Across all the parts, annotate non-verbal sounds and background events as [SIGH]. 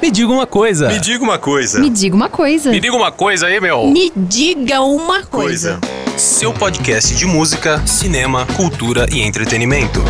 Me diga uma coisa. Me diga uma coisa. Me diga uma coisa. Me diga uma coisa aí, meu. Me diga uma coisa. Coisa. Seu podcast de música, cinema, cultura e entretenimento.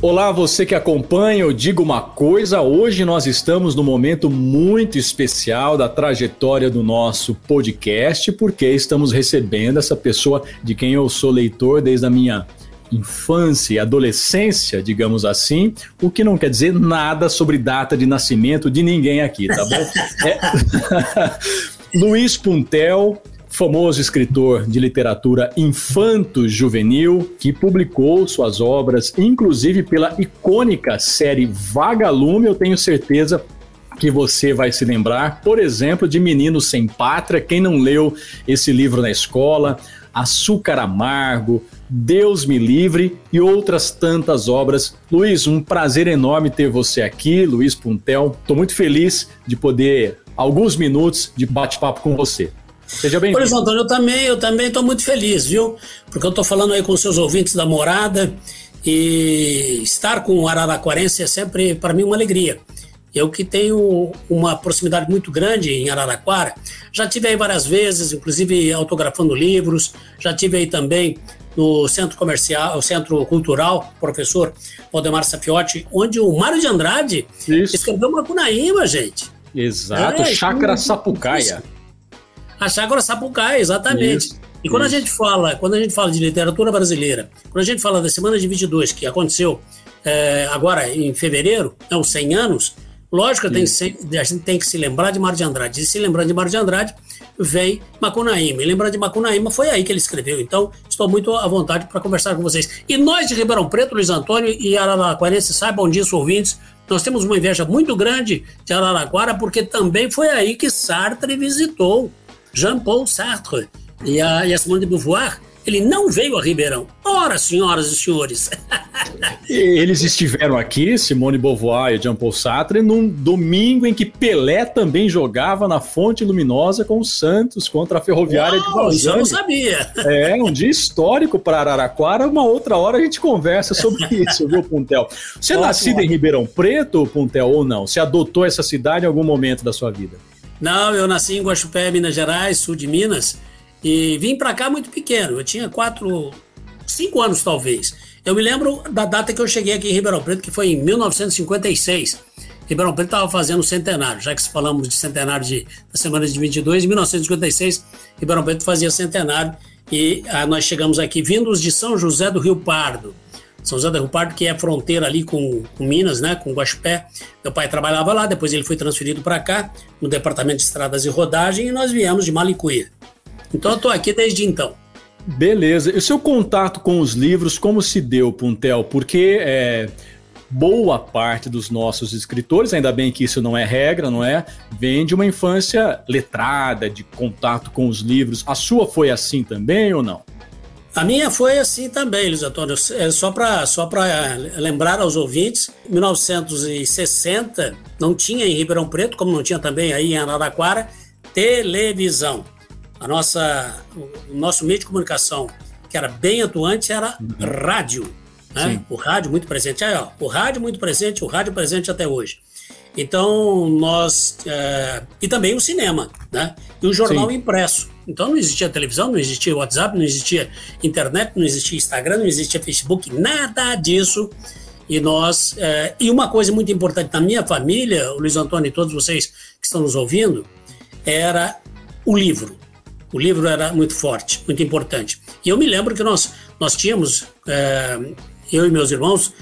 Olá, você que acompanha, eu digo uma coisa. Hoje nós estamos num momento muito especial da trajetória do nosso podcast, porque estamos recebendo essa pessoa de quem eu sou leitor desde a minha infância e adolescência, digamos assim, o que não quer dizer nada sobre data de nascimento de ninguém aqui, tá bom? [LAUGHS] É... [LAUGHS] Luiz Puntel, famoso escritor de literatura infanto-juvenil, que publicou suas obras, inclusive pela icônica série Vagalume, eu tenho certeza que você vai se lembrar, por exemplo, de Menino Sem Pátria, quem não leu esse livro na escola, Açúcar Amargo, Deus Me Livre e outras tantas obras. Luiz, um prazer enorme ter você aqui, Luiz Puntel. Estou muito feliz de poder alguns minutos de bate-papo com você. Seja bem-vindo. Pois, Antônio, eu também, eu também estou muito feliz, viu? Porque eu estou falando aí com seus ouvintes da morada e estar com o Araraquarense é sempre, para mim, uma alegria. Eu que tenho uma proximidade muito grande em Araraquara, já tive aí várias vezes, inclusive autografando livros, já tive aí também no Centro Comercial, Centro Cultural, professor Valdemar Safiotti, onde o Mário de Andrade Isso. escreveu Macunaíma, gente. Exato, É, Chácara isso- Sapucaia. A Chácara Sapucaia, exatamente. Isso, e quando isso. a gente fala, quando a gente fala de literatura brasileira, quando a gente fala da Semana de 22, que aconteceu é, agora em fevereiro, é os 100 anos, lógico se- a gente tem que se lembrar de Mário de Andrade. E se lembrar de Mário de Andrade, vem Macunaíma. E lembrar de Macunaíma foi aí que ele escreveu. Então, estou muito à vontade para conversar com vocês. E nós de Ribeirão Preto, Luiz Antônio e Araraquarense, saibam disso, ouvintes, nós temos uma inveja muito grande de Araraquara, porque também foi aí que Sartre visitou. Jean-Paul Sartre e a, e a Simone de Beauvoir, ele não veio a Ribeirão. Ora, senhoras e senhores. Eles estiveram aqui, Simone Beauvoir e Jean-Paul Sartre, num domingo em que Pelé também jogava na Fonte Luminosa com o Santos contra a Ferroviária de Uau, isso eu não sabia. É um dia histórico para Araraquara. Uma outra hora a gente conversa sobre [LAUGHS] isso, viu, Puntel? Você é nascido em. Ribeirão Preto, Puntel, ou não? Você adotou essa cidade em algum momento da sua vida? Não, eu nasci em Guaxupé, Minas Gerais, sul de Minas, e vim para cá muito pequeno. Eu tinha quatro, cinco anos talvez. Eu me lembro da data que eu cheguei aqui em Ribeirão Preto, que foi em 1956. Ribeirão Preto estava fazendo centenário, já que falamos de centenário de, da semana de 22, em 1956, Ribeirão Preto fazia centenário e ah, nós chegamos aqui vindos de São José do Rio Pardo. São José do Rio Pardo, que é fronteira ali com, com Minas, né, com Guaxupé. Meu pai trabalhava lá, depois ele foi transferido para cá, no Departamento de Estradas e Rodagem, e nós viemos de Malicuia. Então eu estou aqui desde então. Beleza. E o seu contato com os livros, como se deu, Puntel? Porque é, boa parte dos nossos escritores, ainda bem que isso não é regra, não é? Vem de uma infância letrada, de contato com os livros. A sua foi assim também ou não? A minha foi assim também, Luiz Antônio. É Só para só pra lembrar aos ouvintes, em 1960 não tinha em Ribeirão Preto, como não tinha também aí em Araraquara, televisão. A nossa, o nosso meio de comunicação, que era bem atuante, era rádio. Né? O rádio muito presente. Aí, ó, o rádio muito presente, o rádio presente até hoje. Então, nós. é, e também o cinema, né? E o jornal Sim. impresso. Então, não existia televisão, não existia WhatsApp, não existia internet, não existia Instagram, não existia Facebook, nada disso. E nós. é, e uma coisa muito importante na minha família, o Luiz Antônio e todos vocês que estão nos ouvindo, era o livro. O livro era muito forte, muito importante. E eu me lembro que nós, nós tínhamos, é, eu e meus irmãos,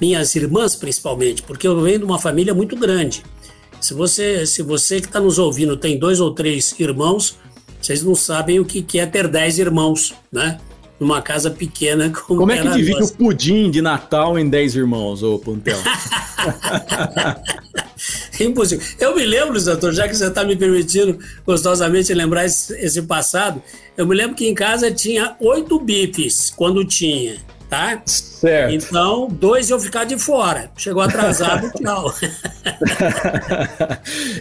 minhas irmãs principalmente, porque eu venho de uma família muito grande. Se você, se você que está nos ouvindo tem dois ou três irmãos, vocês não sabem o que, que é ter dez irmãos, né? Numa casa pequena como, Como é que divide o pudim de Natal em 10 irmãos, ô Puntel? [LAUGHS] Impossível. Eu me lembro, Antônio, já que você está me permitindo gostosamente lembrar esse, esse passado, eu me lembro que em casa tinha oito bifes, quando tinha, tá? certo. Então, dois eu ficar de fora. Chegou atrasado, [LAUGHS] tchau.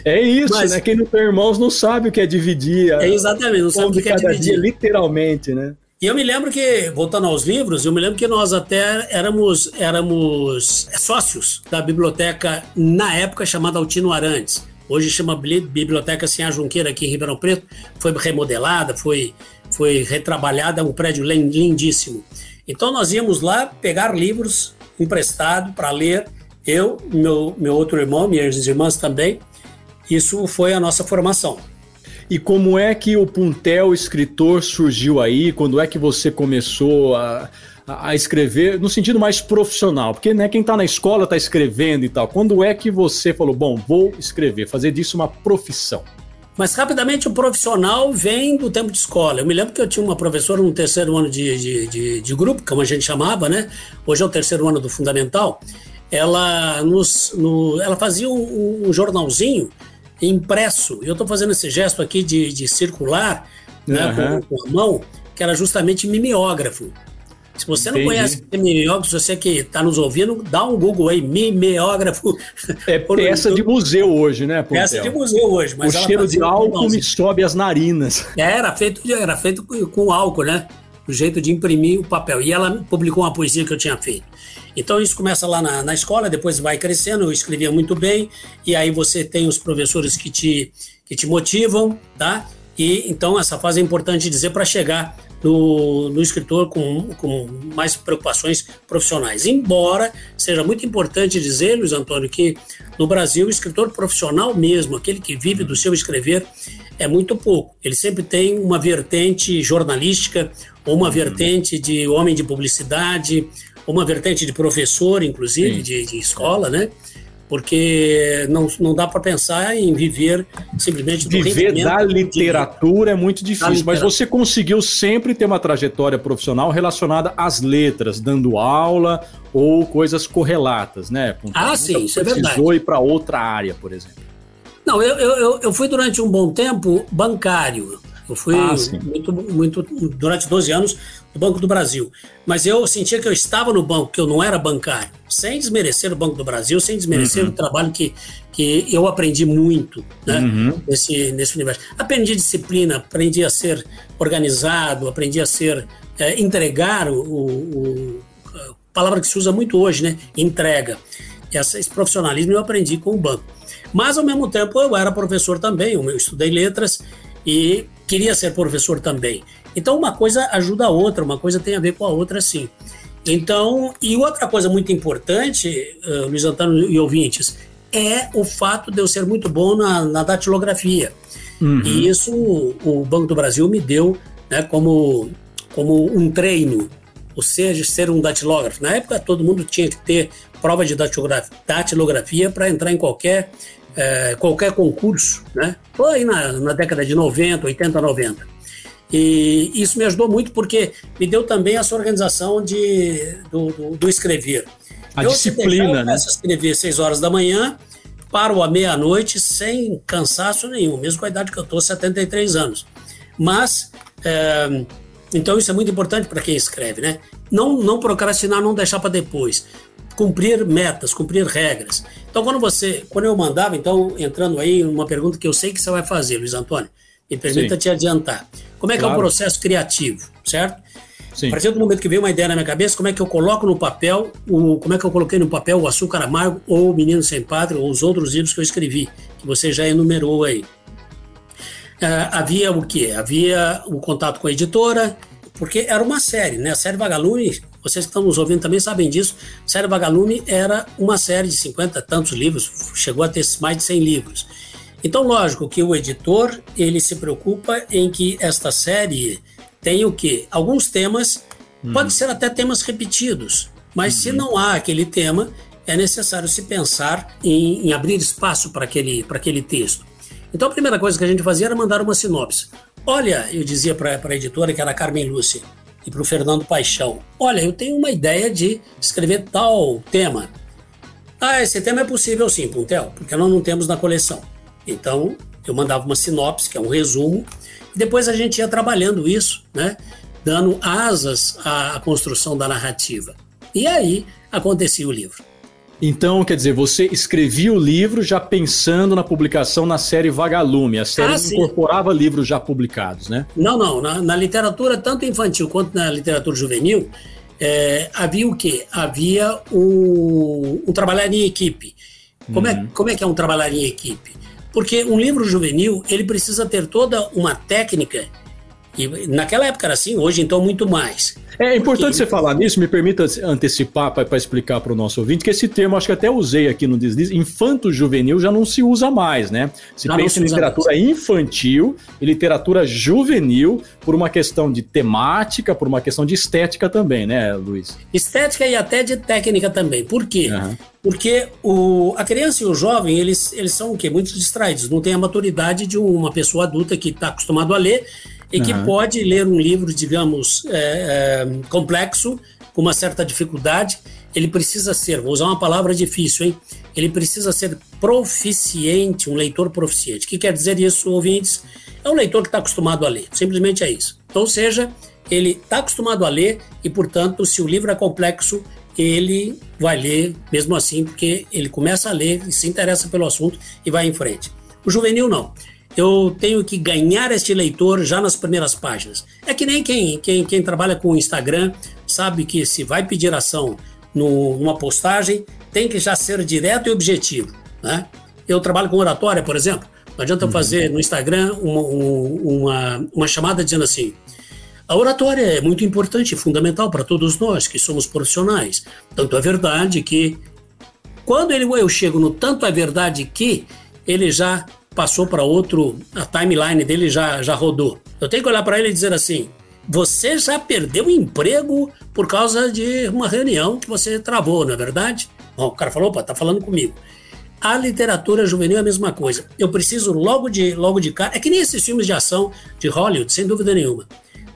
é isso, Mas- né? Quem não tem irmãos não sabe o que é dividir. É exatamente, não sabe o que é cada dia, dividir. literalmente, né? E eu me lembro que, voltando aos livros, eu me lembro que nós até éramos, éramos sócios da biblioteca, na época chamada Altino Arantes. Hoje chama Biblioteca Sinhá Junqueira, aqui em Ribeirão Preto. Foi remodelada, foi, foi retrabalhada, um prédio lindíssimo. Então nós íamos lá pegar livros emprestados para ler, eu, meu, meu outro irmão, minhas irmãs também. Isso foi a nossa formação. E como é que o Puntel escritor surgiu aí? Quando é que você começou a, a escrever no sentido mais profissional? Porque né, quem está na escola está escrevendo e tal. Quando é que você falou, bom, vou escrever, fazer disso uma profissão? Mas rapidamente o profissional vem do tempo de escola. Eu me lembro que eu tinha uma professora no terceiro ano de, de, de, de grupo, como a gente chamava, né? Hoje é o terceiro ano do fundamental. Ela, nos, no, ela fazia um, um jornalzinho impresso. Eu estou fazendo esse gesto aqui de, de circular né, uhum. com, com, a mão, que era justamente mimeógrafo. Se você não Entendi. conhece mimeógrafo, se você que está nos ouvindo, dá um Google aí, mimeógrafo. É [LAUGHS] peça de museu hoje, né? Pontel? Peça de museu hoje. Mas o cheiro de álcool me sobe as narinas. É, era feito, era feito com álcool, né? O jeito de imprimir o papel. E ela publicou uma poesia que eu tinha feito. Então isso começa lá na, na escola, depois vai crescendo, eu escrevia muito bem, e aí você tem os professores que te, que te motivam, tá? E então essa fase é importante dizer para chegar no, no escritor com, com mais preocupações profissionais. Embora seja muito importante dizer, Luiz Antônio, que no Brasil o escritor profissional mesmo, aquele que vive do seu escrever, é muito pouco. Ele sempre tem uma vertente jornalística ou uma vertente de homem de publicidade uma vertente de professor, inclusive, de, de, escola, né? Porque não, não dá para pensar em viver simplesmente do Viver da literatura de... é muito difícil, mas você conseguiu sempre ter uma trajetória profissional relacionada às letras, dando aula ou coisas correlatas, né? ah, sim, isso é verdade. Precisou ir para outra área, por exemplo. Não, eu, eu, eu fui durante um bom tempo bancário. Eu fui ah, muito, muito, durante 12 anos no Banco do Brasil. Mas eu sentia que eu estava no banco, que eu não era bancário. Sem desmerecer o Banco do Brasil, sem desmerecer uhum. o trabalho que, que eu aprendi muito né, uhum. nesse, nesse universo. Aprendi disciplina, aprendi a ser organizado, aprendi a ser. É, entregar o, o, a palavra que se usa muito hoje, né? Entrega. Essa, esse profissionalismo eu aprendi com o banco. Mas, ao mesmo tempo, eu era professor também, eu estudei letras e queria ser professor também. Então, uma coisa ajuda a outra, uma coisa tem a ver com a outra, sim. Então, e outra coisa muito importante, uh, Luiz Antônio e ouvintes, é o fato de eu ser muito bom na, na datilografia. Uhum. E isso o Banco do Brasil me deu né, como, como um treino, ou seja, ser um datilógrafo. Na época, todo mundo tinha que ter prova de datilografia para entrar em qualquer é, qualquer concurso, né? Foi aí na, na década de 90, 80, 90. E isso me ajudou muito porque me deu também essa organização de, do, do, do escrever. A eu, disciplina, eu né? Eu escrever seis horas da manhã, paro à meia-noite sem cansaço nenhum, mesmo com a idade que eu estou, 73 anos. Mas, é, então isso é muito importante para quem escreve, né? Não, não procrastinar, não deixar para depois cumprir metas, cumprir regras. Então, quando você, quando eu mandava, então, entrando aí uma pergunta que eu sei que você vai fazer, Luiz Antônio, me permita Sim. te adiantar. Como é que claro. é o processo criativo, certo? Sim. A partir do momento que veio uma ideia na minha cabeça, como é que eu coloco no papel, o, como é que eu coloquei no papel o Açúcar Amargo ou o Menino Sem Pátria ou os outros livros que eu escrevi, que você já enumerou aí. Uh, havia o quê? Havia o contato com a editora, porque era uma série, né? A série Vagalume vocês que estão nos ouvindo também sabem disso. Série Vagalume era uma série de 50 tantos livros, chegou a ter mais de 100 livros. Então, lógico que o editor ele se preocupa em que esta série tenha o quê? Alguns temas, hum. pode ser até temas repetidos, mas se uhum. não há aquele tema, é necessário se pensar em, em abrir espaço para aquele, para aquele texto. Então, a primeira coisa que a gente fazia era mandar uma sinopse. Olha, eu dizia para a editora, que era a Carmen Lúcia, e para o Fernando Paixão. Olha, eu tenho uma ideia de escrever tal tema. Ah, esse tema é possível sim, Puntel, porque nós não temos na coleção. Então, eu mandava uma sinopse, que é um resumo, e depois a gente ia trabalhando isso, né? Dando asas à construção da narrativa. E aí acontecia o livro. Então, quer dizer, você escrevia o livro já pensando na publicação na série Vagalume. A série ah, incorporava livros já publicados, né? Não, não. Na, na, literatura, tanto infantil quanto na literatura juvenil, é, havia o quê? Havia o, o trabalhar em equipe. Como, é, uhum. é, como é que é um trabalhar em equipe? Porque um livro juvenil, ele precisa ter toda uma técnica e naquela época era assim, hoje então muito mais. É importante você falar nisso, me permita antecipar para explicar para o nosso ouvinte que esse termo, acho que até usei aqui no Deslize, infanto-juvenil já não se usa mais, né? Se já pensa em literatura mais. infantil e literatura juvenil por uma questão de temática, por uma questão de estética também, né, Luiz? Estética e até de técnica também. Por quê? Uhum. Porque o, a criança e o jovem, eles, eles são o quê? Muito distraídos, não têm a maturidade de uma pessoa adulta que está acostumado a ler e que uhum. pode ler um livro, digamos, é, é, complexo, com uma certa dificuldade. Ele precisa ser, vou usar uma palavra difícil, hein? Ele precisa ser proficiente, um leitor proficiente. O que quer dizer isso, ouvintes? É um leitor que está acostumado a ler, simplesmente é isso. Então, seja, ele está acostumado a ler e, portanto, se o livro é complexo, ele vai ler mesmo assim, porque ele começa a ler e se interessa pelo assunto e vai em frente. O juvenil não eu tenho que ganhar este leitor já nas primeiras páginas. É que nem quem, quem, quem trabalha com o Instagram sabe que se vai pedir ação no, numa postagem, tem que já ser direto e objetivo. Né? Eu trabalho com oratória, por exemplo. Não adianta eu uhum. fazer no Instagram uma, uma, uma chamada dizendo assim: a oratória é muito importante e fundamental para todos nós que somos profissionais. Tanto é verdade que, quando ele, eu chego no tanto é verdade que, ele já passou para outro, a timeline dele já, já rodou. Eu tenho que olhar para ele e dizer assim: você já perdeu o emprego por causa de uma reunião que você travou, não é verdade? Bom, o cara falou, opa, tá falando comigo. A literatura juvenil é a mesma coisa. Eu preciso logo de logo de cara. É que nem esses filmes de ação de Hollywood, sem dúvida nenhuma.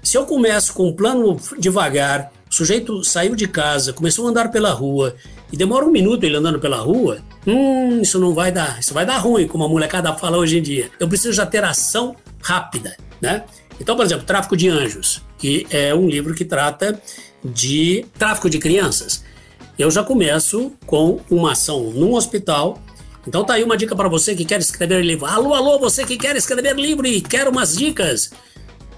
Se eu começo com um plano devagar, o sujeito saiu de casa, começou a andar pela rua, e demora um minuto ele andando pela rua, hum, isso não vai dar, isso vai dar ruim, como a molecada fala hoje em dia. Eu preciso já ter ação rápida, né? Então, por exemplo, Tráfico de Anjos, que é um livro que trata de tráfico de crianças. Eu já começo com uma ação num hospital. Então tá aí uma dica para você que quer escrever livro. Alô, alô, você que quer escrever livro e quer umas dicas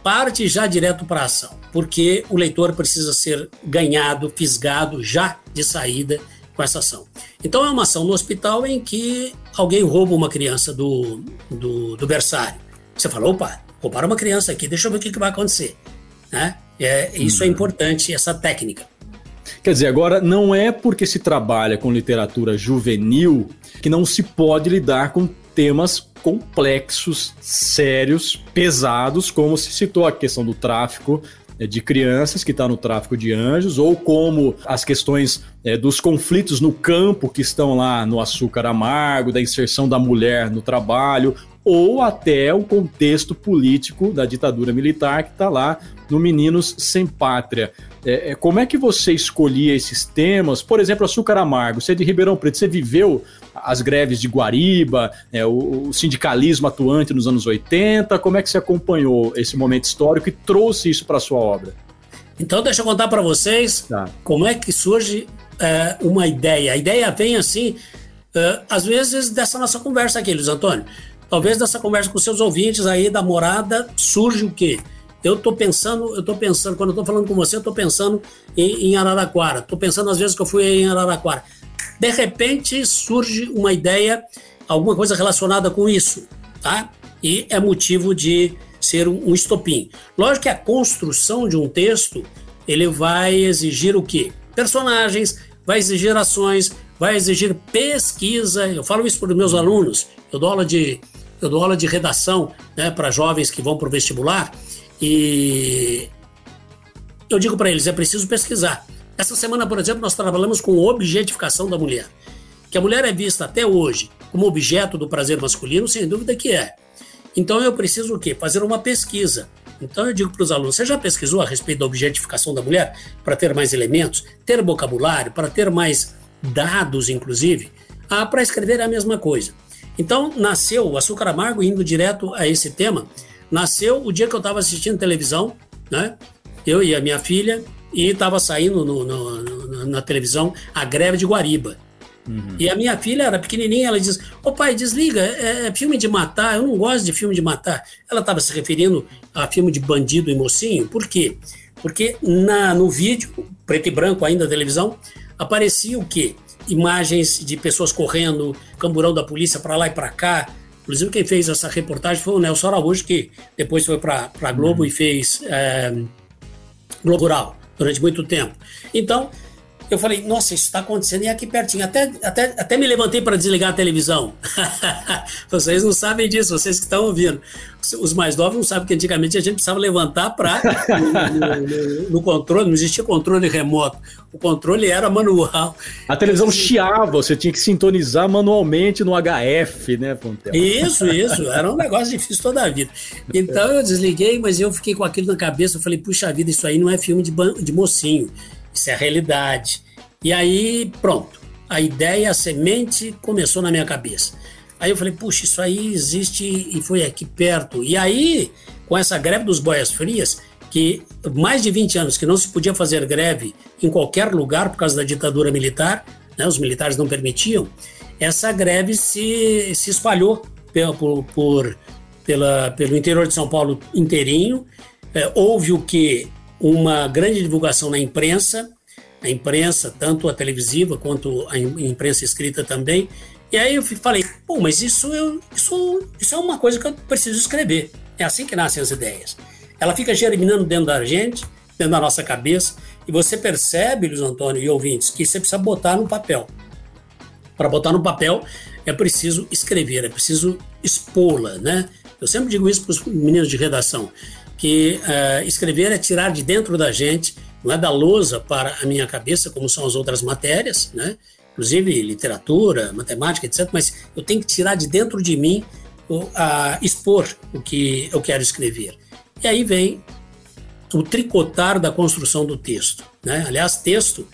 parte já direto para ação, porque o leitor precisa ser ganhado, fisgado já de saída com essa ação. Então é uma ação no hospital em que alguém rouba uma criança do, do, do berçário. Você fala, opa, roubaram uma criança aqui, deixa eu ver o que, que vai acontecer. Né? É, isso é uhum. é importante, essa técnica. Quer dizer, agora não é porque se trabalha com literatura juvenil que não se pode lidar com temas complexos, sérios, pesados, como se citou a questão do tráfico de crianças que está no tráfico de anjos, ou como as questões é, dos conflitos no campo que estão lá no açúcar amargo, da inserção da mulher no trabalho, ou até o contexto político da ditadura militar que está lá no Meninos Sem Pátria. É, é, como é que você escolhia esses temas? Por exemplo, açúcar amargo. Você é de Ribeirão Preto, você viveu as greves de Guariba, é, o, o, sindicalismo atuante nos anos 80. Como é que você acompanhou esse momento histórico e trouxe isso para sua obra? Então, deixa eu contar para vocês tá. como é que surge é, uma ideia. A ideia vem assim, é, às vezes, dessa nossa conversa aqui, Luiz Antônio. Talvez dessa conversa com seus ouvintes aí da morada surge o quê? Eu estou pensando, eu tô pensando, quando eu estou falando com você, eu estou pensando em, em Araraquara. Estou pensando às vezes que eu fui em Araraquara. De repente surge uma ideia, alguma coisa relacionada com isso, tá? E é motivo de ser um, um estopim. Lógico que a construção de um texto, ele vai exigir o quê? Personagens, vai exigir ações, vai exigir pesquisa. Eu falo isso para os meus alunos. Eu dou aula de, eu dou aula de redação né, para jovens que vão para o vestibular e eu digo para eles: é preciso pesquisar. Essa semana, por exemplo, nós trabalhamos com objetificação da mulher. Que a mulher é vista até hoje como objeto do prazer masculino, sem dúvida que é. Então eu preciso o quê? Fazer uma pesquisa. Então eu digo para os alunos: você já pesquisou a respeito da objetificação da mulher para ter mais elementos, ter vocabulário, para ter mais dados, inclusive? Ah, para escrever é a mesma coisa. Então nasceu o Açúcar Amargo, indo direto a esse tema, nasceu o dia que eu estava assistindo televisão, né? Eu e a minha filha, e estava saindo no, no, no, na televisão a greve de Guariba. Uhum. E a minha filha era pequenininha, ela diz: Ô pai, desliga, é, é, filme de matar, eu não gosto de filme de matar. Ela estava se referindo a filme de bandido e mocinho, por quê? Porque na, no vídeo, preto e branco ainda da televisão, aparecia o quê? Imagens de pessoas correndo, camburão da polícia para lá e para cá. Inclusive, quem fez essa reportagem foi o Nelson Araújo, que depois foi para a Globo uhum. e fez é, Globo Rural durante muito tempo. Então, eu falei, nossa, isso está acontecendo e é aqui pertinho. Até, até, até me levantei para desligar a televisão. [LAUGHS] vocês não sabem disso, vocês que estão ouvindo. Os mais novos não sabem que antigamente a gente precisava levantar para. [LAUGHS] No, no, no, controle, não existia controle remoto. O controle era manual. A televisão chiava, você tinha que sintonizar manualmente no HF, né, Pontel? Isso, isso. Era um negócio difícil toda a vida. Então eu desliguei, mas eu fiquei com aquilo na cabeça. Eu falei, puxa vida, isso aí não é filme de, de mocinho isso é a realidade. E aí, pronto, a ideia, a semente começou na minha cabeça. Aí eu falei, puxa, isso aí existe e foi aqui perto. E aí, com essa greve dos boias frias, que mais de 20 anos que não se podia fazer greve em qualquer lugar por causa da ditadura militar, né, os militares não permitiam, essa greve se, se espalhou por, por pela, pelo interior de São Paulo inteirinho. É, houve o que? Uma grande divulgação na imprensa, a imprensa, tanto a televisiva quanto a imprensa escrita também. E aí eu falei, pô, mas isso, eu, isso, isso é uma coisa que eu preciso escrever. É assim que nascem as ideias. Ela fica germinando dentro da gente, dentro da nossa cabeça, e você percebe, Luiz Antônio e ouvintes, que você precisa botar no papel. Para botar no papel é preciso escrever, é preciso expô-la, né? Eu sempre digo isso para os meninos de redação que uh, escrever é tirar de dentro da gente, não é da lousa para a minha cabeça, como são as outras matérias, né? inclusive literatura, matemática, etc. Mas eu tenho que tirar de dentro de mim, uh, expor o que eu quero escrever. E aí vem o tricotar da construção do texto. Né? Aliás, texto,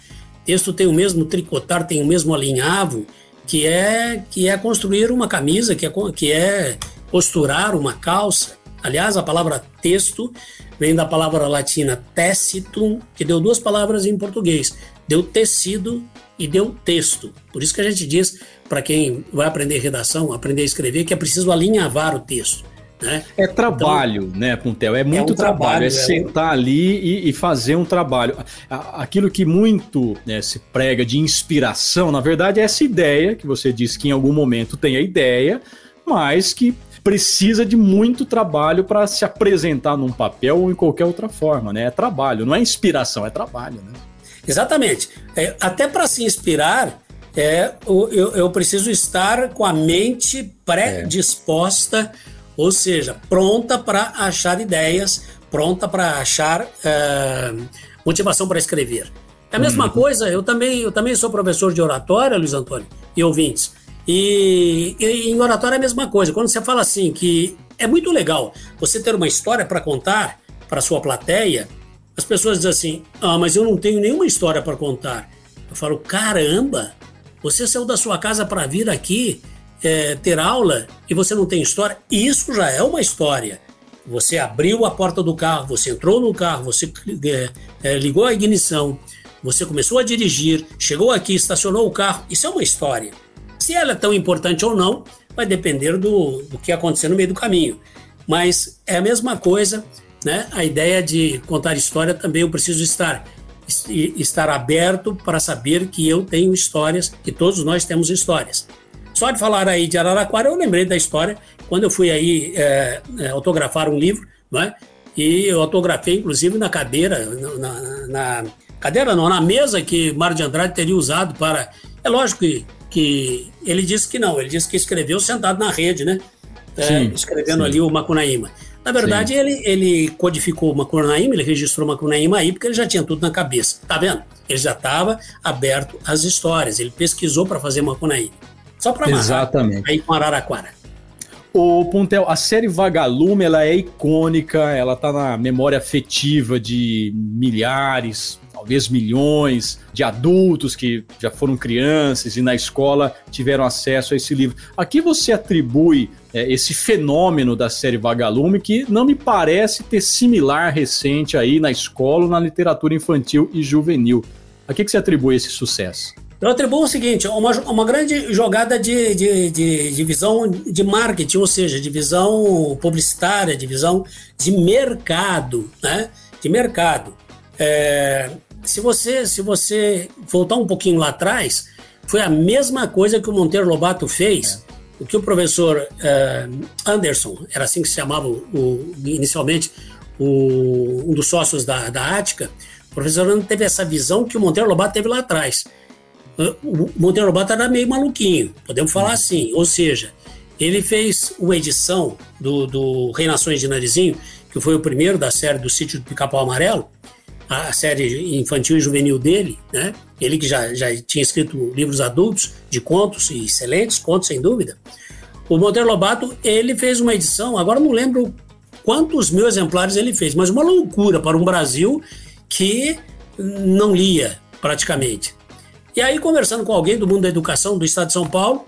texto tem o mesmo tricotar, tem o mesmo alinhavo, que é que é construir uma camisa, que é, que é costurar uma calça, Aliás, a palavra texto vem da palavra latina tecitum, que deu duas palavras em português. Deu tecido e deu texto. Por isso que a gente diz, para quem vai aprender redação, aprender a escrever, que é preciso alinhavar o texto. Né? É trabalho, então, né, Puntel? É muito é um trabalho, trabalho, é, é sentar ali e, e, fazer um trabalho. Aquilo que muito né, se prega de inspiração, na verdade, é essa ideia que você disse que em algum momento tem a ideia, mas que precisa de muito trabalho para se apresentar num papel ou em qualquer outra forma, né? É trabalho, não é inspiração, é trabalho, né? Exatamente. É, até para se inspirar, é, eu, eu, preciso estar com a mente predisposta, é. ou seja, pronta para achar ideias, pronta para achar é, motivação para escrever. É a mesma uhum. coisa, eu também, eu também sou professor de oratória, Luiz Antônio, e ouvintes. E, e em oratória é a mesma coisa. Quando você fala assim que é muito legal você ter uma história para contar para sua plateia, as pessoas dizem assim: "Ah, mas eu não tenho nenhuma história para contar". Eu falo: "Caramba, você saiu da sua casa para vir aqui é, ter aula e você não tem história? Isso já é uma história. Você abriu a porta do carro, você entrou no carro, você é, é, ligou a ignição, você começou a dirigir, chegou aqui, estacionou o carro. Isso é uma história. Se ela é tão importante ou não, vai depender do, do que acontecer no meio do caminho. Mas é a mesma coisa, né? A ideia de contar história também eu preciso estar estar aberto para saber que eu tenho histórias, que todos nós temos histórias. Só de falar aí de Araraquara, eu lembrei da história quando eu fui aí é, é, autografar um livro, não é? E eu autografei, inclusive, na cadeira, na, na, cadeira não, na mesa que Mário de Andrade teria usado para. É lógico que que ele disse que não, ele disse que escreveu sentado na rede, né? É, escrevendo sim. ali o Macunaíma. Na verdade, ele, ele codificou o Macunaíma, ele registrou o Macunaíma aí porque ele já tinha tudo na cabeça. Tá vendo? Ele já estava aberto às histórias, ele pesquisou para fazer Macunaíma. Só para Exatamente. Aí com Araraquara. O Pontel, a série Vagalume, ela é icônica, ela tá na memória afetiva de milhares, talvez milhões de adultos que já foram crianças e na escola tiveram acesso a esse livro. Aqui você atribui é, esse fenômeno da série Vagalume que não me parece ter similar recente aí na escola na literatura infantil e juvenil. A que, que você atribui esse sucesso? Eu atribuo o seguinte, uma, uma grande jogada de, de, de, de visão de marketing, ou seja, de visão publicitária, de visão de mercado, né? De mercado. É, se você se você voltar um pouquinho lá atrás, foi a mesma coisa que o Monteiro Lobato fez, é. o que o professor é, Anderson, era assim que se chamava o, inicialmente, o, um dos sócios da, da Ática, o professor Anderson teve essa visão que o Monteiro Lobato teve lá atrás o Monteiro Lobato era meio maluquinho, podemos falar uhum. assim. Ou seja, ele fez uma edição do, do Rei Nações de Narizinho, que foi o primeiro da série do Sítio do Pica-Pau Amarelo, a série infantil e juvenil dele, né? Ele que já, já tinha escrito livros adultos de contos, e excelentes contos, sem dúvida. O Monteiro Lobato, ele fez uma edição, agora não lembro quantos mil exemplares ele fez, mas uma loucura para um Brasil que não lia praticamente. E aí, conversando com alguém do mundo da educação do estado de São Paulo,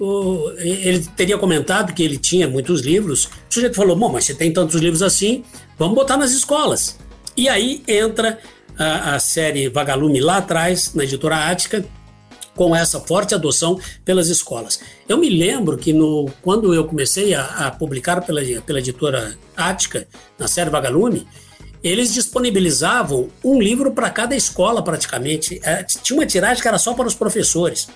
o, ele teria comentado que ele tinha muitos livros. O sujeito falou: Bom, mas você tem tantos livros assim, vamos botar nas escolas. E aí entra a, a série Vagalume lá atrás, na editora Ática, com essa forte adoção pelas escolas. Eu me lembro que no, quando eu comecei a, a publicar pela, pela editora Ática, na série Vagalume, eles disponibilizavam um livro para cada escola praticamente. É, tinha uma tiragem que era só para os professores.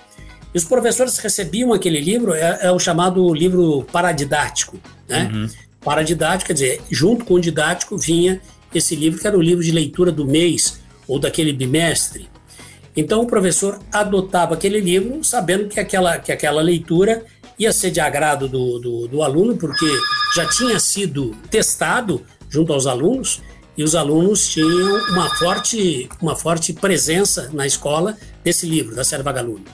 E os professores recebiam aquele livro, é, é o chamado livro paradidático. Né? Uhum. Paradidático, quer dizer, junto com o didático vinha esse livro, que era o livro de leitura do mês ou daquele bimestre. Então o professor adotava aquele livro, sabendo que aquela, que aquela leitura ia ser de agrado do, do, do aluno, porque já tinha sido testado junto aos alunos e os alunos tinham uma forte, uma forte presença na escola desse livro, da Série Vagalume.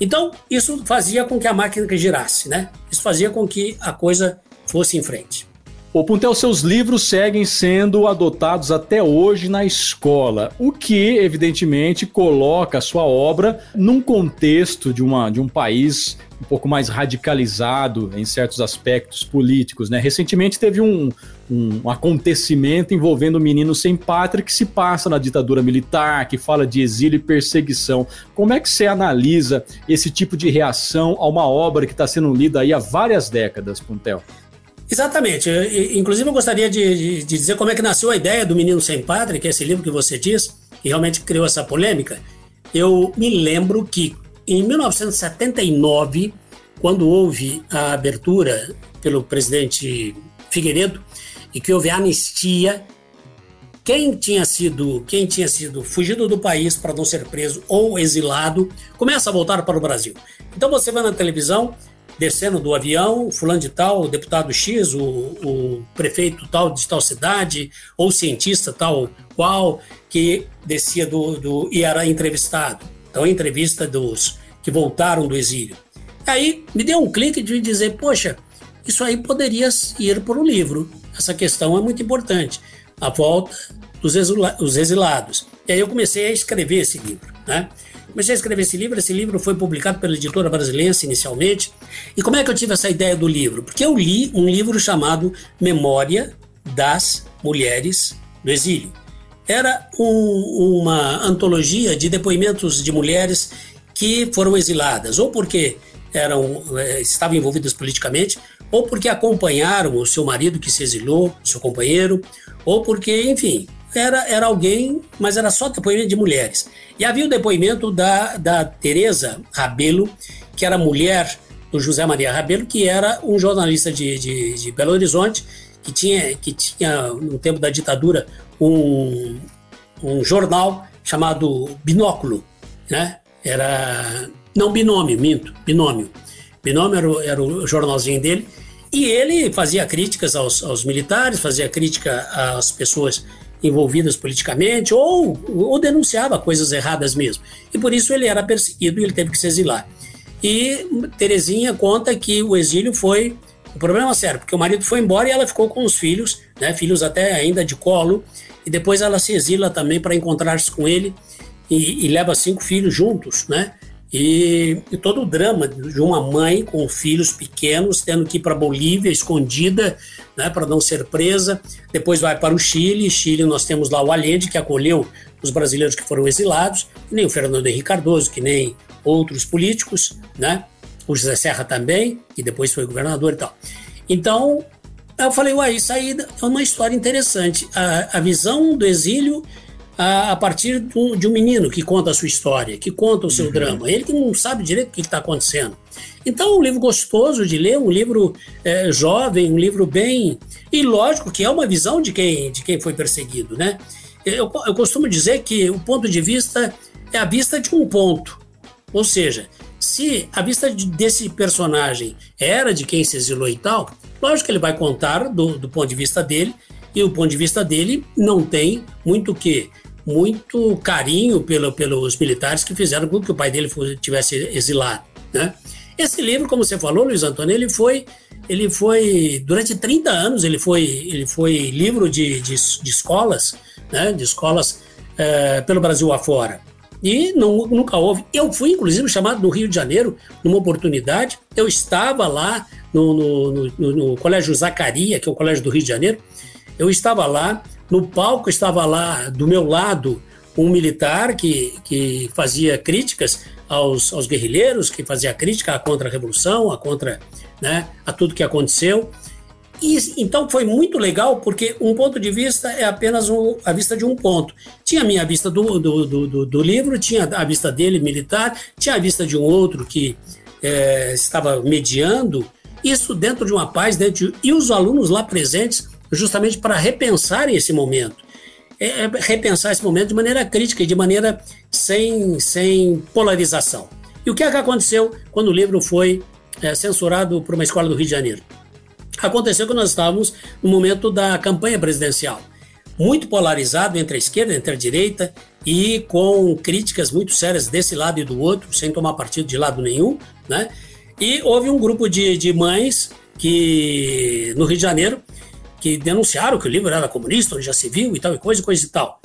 Então, isso fazia com que a máquina girasse, né? Isso fazia com que a coisa fosse em frente. O Puntel, seus livros seguem sendo adotados até hoje na escola, o que, evidentemente, coloca a sua obra num contexto de, uma, de um país um pouco mais radicalizado em certos aspectos políticos. Né? Recentemente teve um, um, um acontecimento envolvendo o menino sem pátria que se passa na ditadura militar, que fala de exílio e perseguição. Como é que você analisa esse tipo de reação a uma obra que está sendo lida aí há várias décadas, Puntel? Exatamente. inclusive, eu gostaria de, de, dizer como é que nasceu a ideia do Menino Sem Pátria, que é esse livro que você diz, que realmente criou essa polêmica. Eu me lembro que em 1979, quando houve a abertura pelo presidente Figueiredo e que houve a anistia, quem tinha sido quem tinha sido fugido do país para não ser preso ou exilado começa a voltar para o Brasil. Então você vai na televisão descendo do avião, fulano de tal, o deputado X, o, o prefeito tal de tal cidade, ou cientista tal qual, que descia do, do e era entrevistado. Então, entrevista dos que voltaram do exílio. Aí me deu um clique de dizer, poxa, isso aí poderia ir para o livro. Essa questão é muito importante. A volta dos exilados. E aí eu comecei a escrever esse livro, né? Comecei a escrever esse livro, esse livro foi publicado pela editora brasileira inicialmente. E como é que eu tive essa ideia do livro? Porque eu li um livro chamado Memória das Mulheres do Exílio. Era um, uma antologia de depoimentos de mulheres que foram exiladas, ou porque eram, eh, estavam envolvidas politicamente, ou porque acompanharam o seu marido que se exilou, seu companheiro, ou porque, enfim, era, era alguém, mas era só depoimento de mulheres. E havia o depoimento da, da Tereza Rabelo, que era mulher do José Maria Rabelo, que era um jornalista de, de, de Belo Horizonte, que tinha, que tinha, no tempo da ditadura, um, um jornal chamado Binóculo, né? Era, não binômio, minto, binômio. Binômio era o, era o jornalzinho dele, e ele fazia críticas aos, aos militares, fazia crítica às pessoas envolvidas politicamente ou, ou denunciava coisas erradas mesmo. E por isso ele era perseguido e ele teve que se exilar. E Terezinha conta que o exílio foi o problema sério, porque o marido foi embora e ela ficou com os filhos, né, filhos até ainda de colo, e depois ela se exila também para encontrar-se com ele e, e, leva cinco filhos juntos, né? E, e, todo o drama de uma mãe com filhos pequenos tendo que ir para Bolívia escondida, né, para não ser presa. Depois vai para o Chile. Chile nós temos lá o Allende que acolheu os brasileiros que foram exilados, que nem o Fernando Henrique Cardoso, que nem outros políticos, né? O José Serra também, que depois foi governador e tal. Então, eu falei, uai, isso aí é uma história interessante. A, a visão do exílio a, a partir do, de um menino que conta a sua história, que conta o seu uhum. drama. Ele que não sabe direito o que está acontecendo. Então, um livro gostoso de ler, um livro é, jovem, um livro bem. E lógico que é uma visão de quem, de quem foi perseguido, né? Eu, eu costumo dizer que o ponto de vista é a vista de um ponto. Ou seja, se a vista de, desse personagem era de quem se exilou e tal, lógico que ele vai contar do, do ponto de vista dele, e o ponto de vista dele não tem muito que muito carinho pelo, pelos militares que fizeram com que o pai dele fosse, tivesse exilado, né? Esse livro, como você falou, Luiz Antônio, ele foi, ele foi durante 30 anos ele foi, ele foi livro de, de, de escolas, né? De escolas é, pelo Brasil afora. E não, nunca houve. Eu fui, inclusive, chamado no Rio de Janeiro, numa oportunidade. Eu estava lá no, no, no, no Colégio Zacaria, que é o colégio do Rio de Janeiro. Eu estava lá no palco estava lá do meu lado um militar que, que fazia críticas aos, aos guerrilheiros, que fazia crítica à contra-revolução, a contra, né, a tudo que aconteceu. E, então foi muito legal, porque um ponto de vista é apenas a vista de um ponto. Tinha a minha vista do, do, do, do, livro, tinha a vista dele militar, tinha a vista de um outro que é, estava mediando, isso dentro de uma paz, dentro de, e os alunos lá presentes justamente para repensar esse momento. É, é repensar esse momento de maneira crítica e de maneira sem, sem polarização. E o que, é que aconteceu quando o livro foi é, censurado por uma escola do Rio de Janeiro? Aconteceu que nós estávamos no momento da campanha presidencial, muito polarizado entre a esquerda e entre a direita e com críticas muito sérias desse lado e do outro, sem tomar partido de lado nenhum, né? E houve um grupo de, de mães que no Rio de Janeiro que denunciaram que o livro era comunista, onde já se viu e tal, e coisa coisa e tal.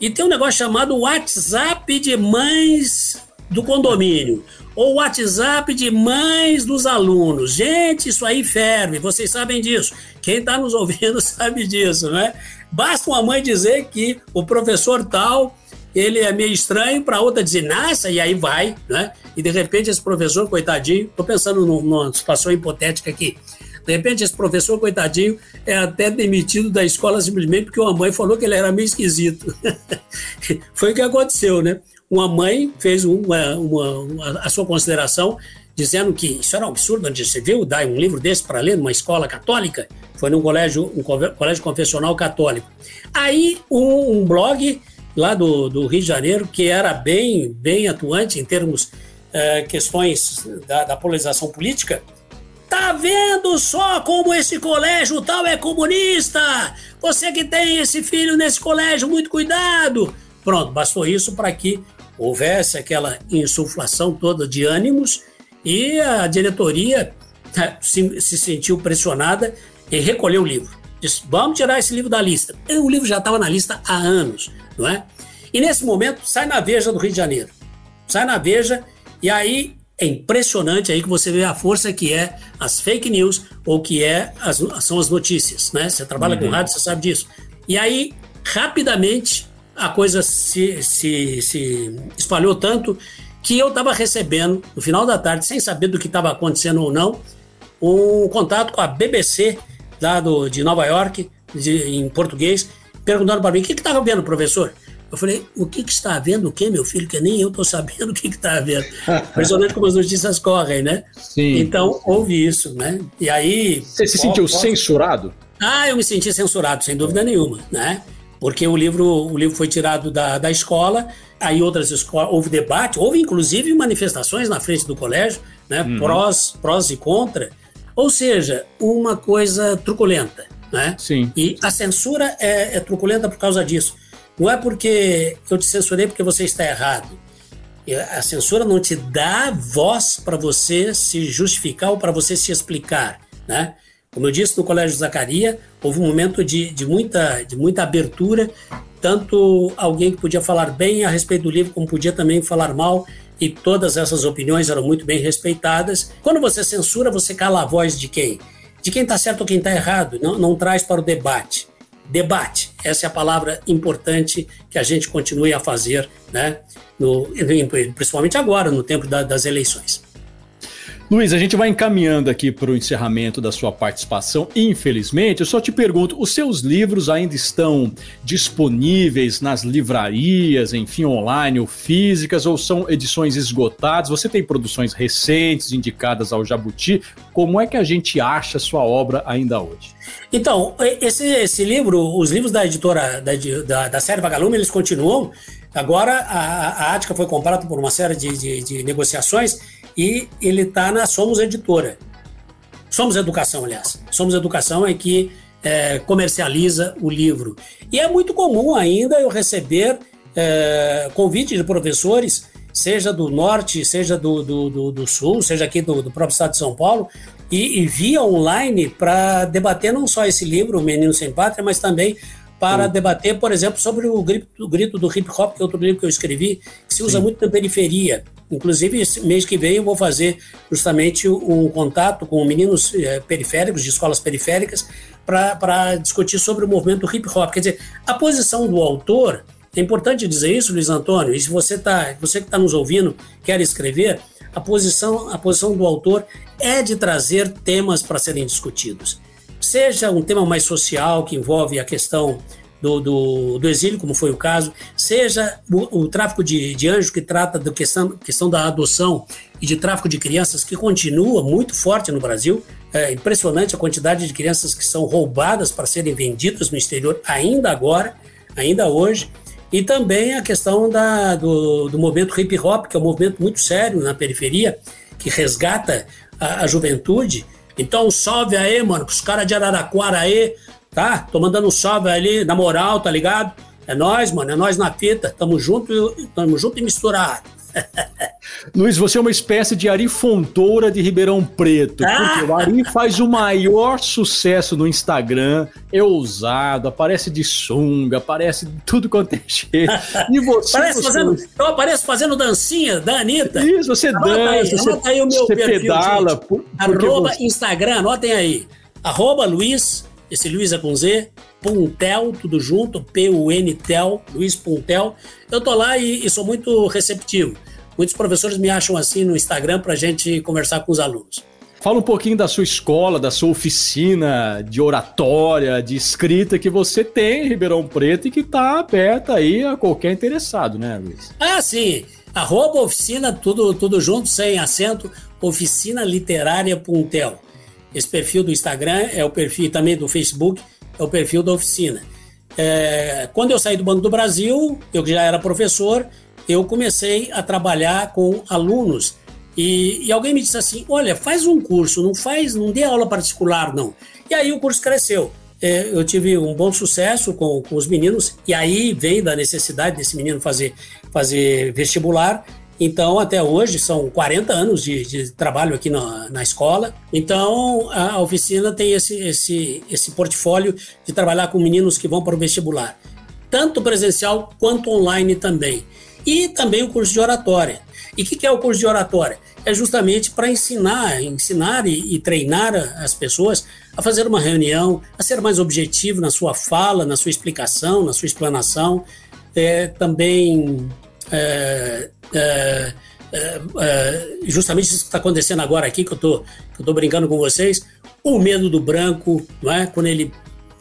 E tem um negócio chamado WhatsApp de mães do condomínio, ou WhatsApp de mães dos alunos. Gente, isso aí ferve, vocês sabem disso. Quem está nos ouvindo [LAUGHS] sabe disso, né? Basta uma mãe dizer que o professor tal ele é meio estranho para outra dizer, nossa, e aí vai, né? E de repente esse professor, coitadinho, estou pensando numa situação hipotética aqui, de repente, esse professor, coitadinho, é até demitido da escola simplesmente porque uma mãe falou que ele era meio esquisito. [LAUGHS] Foi o que aconteceu, né? Uma mãe fez uma, uma, uma, a sua consideração dizendo que isso era um absurdo, onde você viu dar um livro desse para ler numa escola católica, foi num colégio, um colégio confessional católico. Aí um, um blog lá do, do, Rio de Janeiro, que era bem, bem atuante em termos uh, questões da, da polarização política, Tá vendo só como esse colégio tal é comunista? Você que tem esse filho nesse colégio, muito cuidado. Pronto, bastou isso para que houvesse aquela insuflação toda de ânimos e a diretoria eh, se, se sentiu pressionada e recolheu o livro. Disse, vamos tirar esse livro da lista. E o livro já estava na lista há anos, não é? E nesse momento sai na Veja do Rio de Janeiro. Sai na Veja e aí é impressionante aí que você vê a força que é as fake news ou que é as, são as notícias, né? Você trabalha uhum. com rádio, você sabe disso. E aí, rapidamente, a coisa se, se, se espalhou tanto que eu estava recebendo, no final da tarde, sem saber do que estava acontecendo ou não, um contato com a BBC lá do, de Nova York, de, em português, perguntando para mim, o que estava vendo, professor? Eu falei, o que, que está havendo o quê, meu filho? Que nem eu estou sabendo o que está havendo. Principalmente como as notícias correm, né? Sim. Então, houve isso, né? E aí... Você se sentiu posso... censurado? Ah, eu me senti censurado, sem dúvida nenhuma, né? Porque o livro, o livro foi tirado da, da escola, aí outras escolas, houve debate, houve inclusive manifestações na frente do colégio, né? Uhum. Prós, prós e contra. Ou seja, uma coisa truculenta, né? Sim. E a censura é, é truculenta por causa disso não é porque eu te censurei porque você está errado. A censura não te dá voz para você se justificar ou para você se explicar, né? Como eu disse no Colégio Zacaria, houve um momento de, de, muita, de muita abertura, tanto alguém que podia falar bem a respeito do livro, como podia também falar mal, e todas essas opiniões eram muito bem respeitadas. Quando você censura, você cala a voz de quem? De quem está certo ou quem está errado, não, não traz para o debate. Debate. Essa é a palavra importante que a gente continue a fazer, né? No, principalmente agora, no tempo da, das eleições. Luiz, a gente vai encaminhando aqui para o encerramento da sua participação. Infelizmente, eu só te pergunto: os seus livros ainda estão disponíveis nas livrarias, enfim, online ou físicas, ou são edições esgotadas? Você tem produções recentes indicadas ao Jabuti? Como é que a gente acha a sua obra ainda hoje? Então, esse, esse livro, os livros da editora da, da, da série Vagalume, eles continuam. Agora a, a Ática foi comprada por uma série de, de, de negociações e ele está na Somos Editora. Somos Educação, aliás. Somos Educação é que é, comercializa o livro. E é muito comum ainda eu receber é, convites de professores, seja do norte, seja do, do, do, do sul, seja aqui do, do, próprio estado de São Paulo, e, e via online para debater não só esse livro, O Menino Sem Pátria, mas também para debater, por exemplo, sobre o grito, o grito, do hip hop, que é outro livro que eu escrevi, que se usa Sim. muito na periferia. Inclusive, esse mês que vem eu vou fazer justamente um contato com meninos é, periféricos, de escolas periféricas, para discutir sobre o movimento do hip hop. Quer dizer, a posição do autor, é importante dizer isso, Luiz Antônio, e se você, tá, você que está nos ouvindo quer escrever, a posição, a posição do autor é de trazer temas para serem discutidos seja um tema mais social, que envolve a questão do, do, do exílio, como foi o caso, seja o, o tráfico de, de anjos, que trata da questão, questão da adoção e de tráfico de crianças, que continua muito forte no Brasil. É impressionante a quantidade de crianças que são roubadas para serem vendidas no exterior, ainda agora, ainda hoje. E também a questão da, do, do movimento hip hop, que é um movimento muito sério na periferia, que resgata a, a juventude então, salve aí, mano, pros caras de Araraquara aí, tá? Tô mandando um salve ali, na moral, tá ligado? É nós, mano, é nós na fita. Tamo junto, tamo junto e misturado. [LAUGHS] Luiz, você é uma espécie de Ari Fontoura de Ribeirão Preto, ah! porque o Ari faz o maior sucesso no Instagram, é ousado, aparece de sunga, aparece de tudo quanto é jeito. [LAUGHS] E você, Parece você... Fazendo, eu apareço fazendo dancinha da Anitta. Isso, você anota dança, aí, você, aí o meu você perfil, pedala. Por, arroba você... Instagram, anotem aí. Arroba Luiz, esse Luiz é com Z, Puntel, tudo junto, P-U-N-Tel, Luiz Puntel. Eu tô lá e, e, sou muito receptivo. Muitos professores me acham assim no Instagram para a gente conversar com os alunos. Fala um pouquinho da sua escola, da sua oficina de oratória, de escrita que você tem em Ribeirão Preto e que está aberta aí a qualquer interessado, né, Luiz? Ah, sim. Arroba oficina, tudo, tudo junto, sem acento, oficina literária Puntel. Esse perfil do Instagram é o perfil também do Facebook, é o perfil da oficina. É, quando eu saí do Banco do Brasil, eu já era professor, eu comecei a trabalhar com alunos e, e, alguém me disse assim, olha, faz um curso, não faz, não dê aula particular não. E aí o curso cresceu. É, eu tive um bom sucesso com, com os meninos e aí veio da necessidade desse menino fazer, fazer vestibular então, até hoje, são 40 anos de, de trabalho aqui na, na, escola. Então, a oficina tem esse, esse, esse portfólio de trabalhar com meninos que vão para o vestibular, tanto presencial quanto online também. E também o curso de oratória. E o que, que, é o curso de oratória? É justamente para ensinar, ensinar e, e, treinar as pessoas a fazer uma reunião, a ser mais objetivo na sua fala, na sua explicação, na sua explanação. É, também é, é, é, é, justamente isso que está acontecendo agora aqui, que eu tô, estou brincando com vocês, o medo do branco, não é? quando ele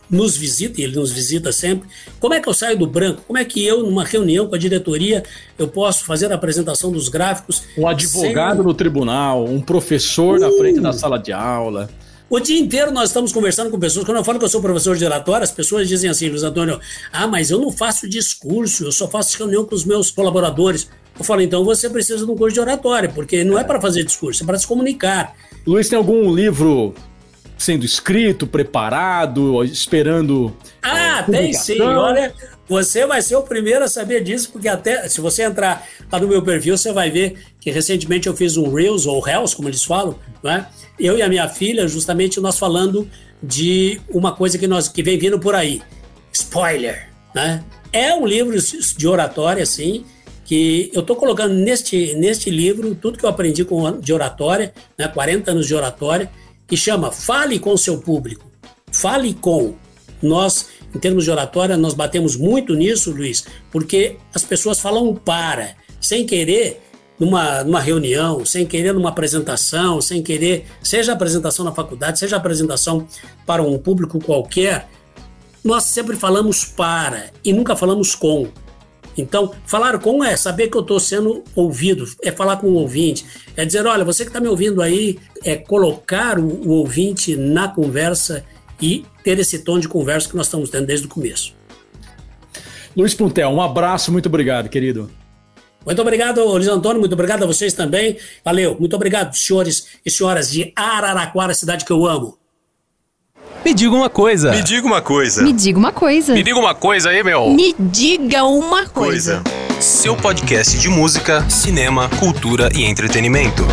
nos visita, e ele nos visita sempre, como é que eu saio do branco? Como é que eu, numa reunião com a diretoria, eu posso fazer a apresentação dos gráficos? Um advogado sem... no tribunal, um professor uh! na frente da sala de aula. O dia inteiro nós estamos conversando com pessoas. Quando eu falo que eu sou professor de oratória, as pessoas dizem assim, Luiz Antônio, ah, mas eu não faço discurso, eu só faço reunião com os meus colaboradores. Eu falo, então você precisa de um curso de oratória, porque não é, para fazer discurso, é para se comunicar. Luiz, tem algum livro sendo escrito, preparado, esperando. Ah, é, tem sim. Olha, você vai ser o primeiro a saber disso, porque até se você entrar lá no meu perfil, você vai ver que recentemente eu fiz um Reels ou Reels, como eles falam, né? Eu e a minha filha, justamente nós falando de uma coisa que nós que vem vindo por aí. Spoiler, né? É um livro de oratória, assim, que eu estou colocando neste, neste livro tudo que eu aprendi com, de oratória, né, 40 anos de oratória, que chama Fale com seu público. Fale com. Nós em termos de oratória, nós batemos muito nisso, Luiz, porque as pessoas falam para, sem querer, numa, numa reunião, sem querer numa apresentação, sem querer, seja apresentação na faculdade, seja apresentação para um público qualquer, nós sempre falamos para e nunca falamos com. Então, falar com é saber que eu estou sendo ouvido, é falar com o ouvinte, é dizer, olha, você que está me ouvindo aí, é colocar o, o ouvinte na conversa e ter esse tom de conversa que nós estamos tendo desde o começo. Luiz Puntel, um abraço, muito obrigado, querido. Muito obrigado, Luiz Antônio, muito obrigado a vocês também. Valeu, muito obrigado, senhores e senhoras de Araraquara, cidade que eu amo. Me diga uma coisa. Me diga uma coisa. Me diga uma coisa. Me diga uma coisa aí, meu. Me diga uma coisa. Coisa. Seu podcast de música, cinema, cultura e entretenimento.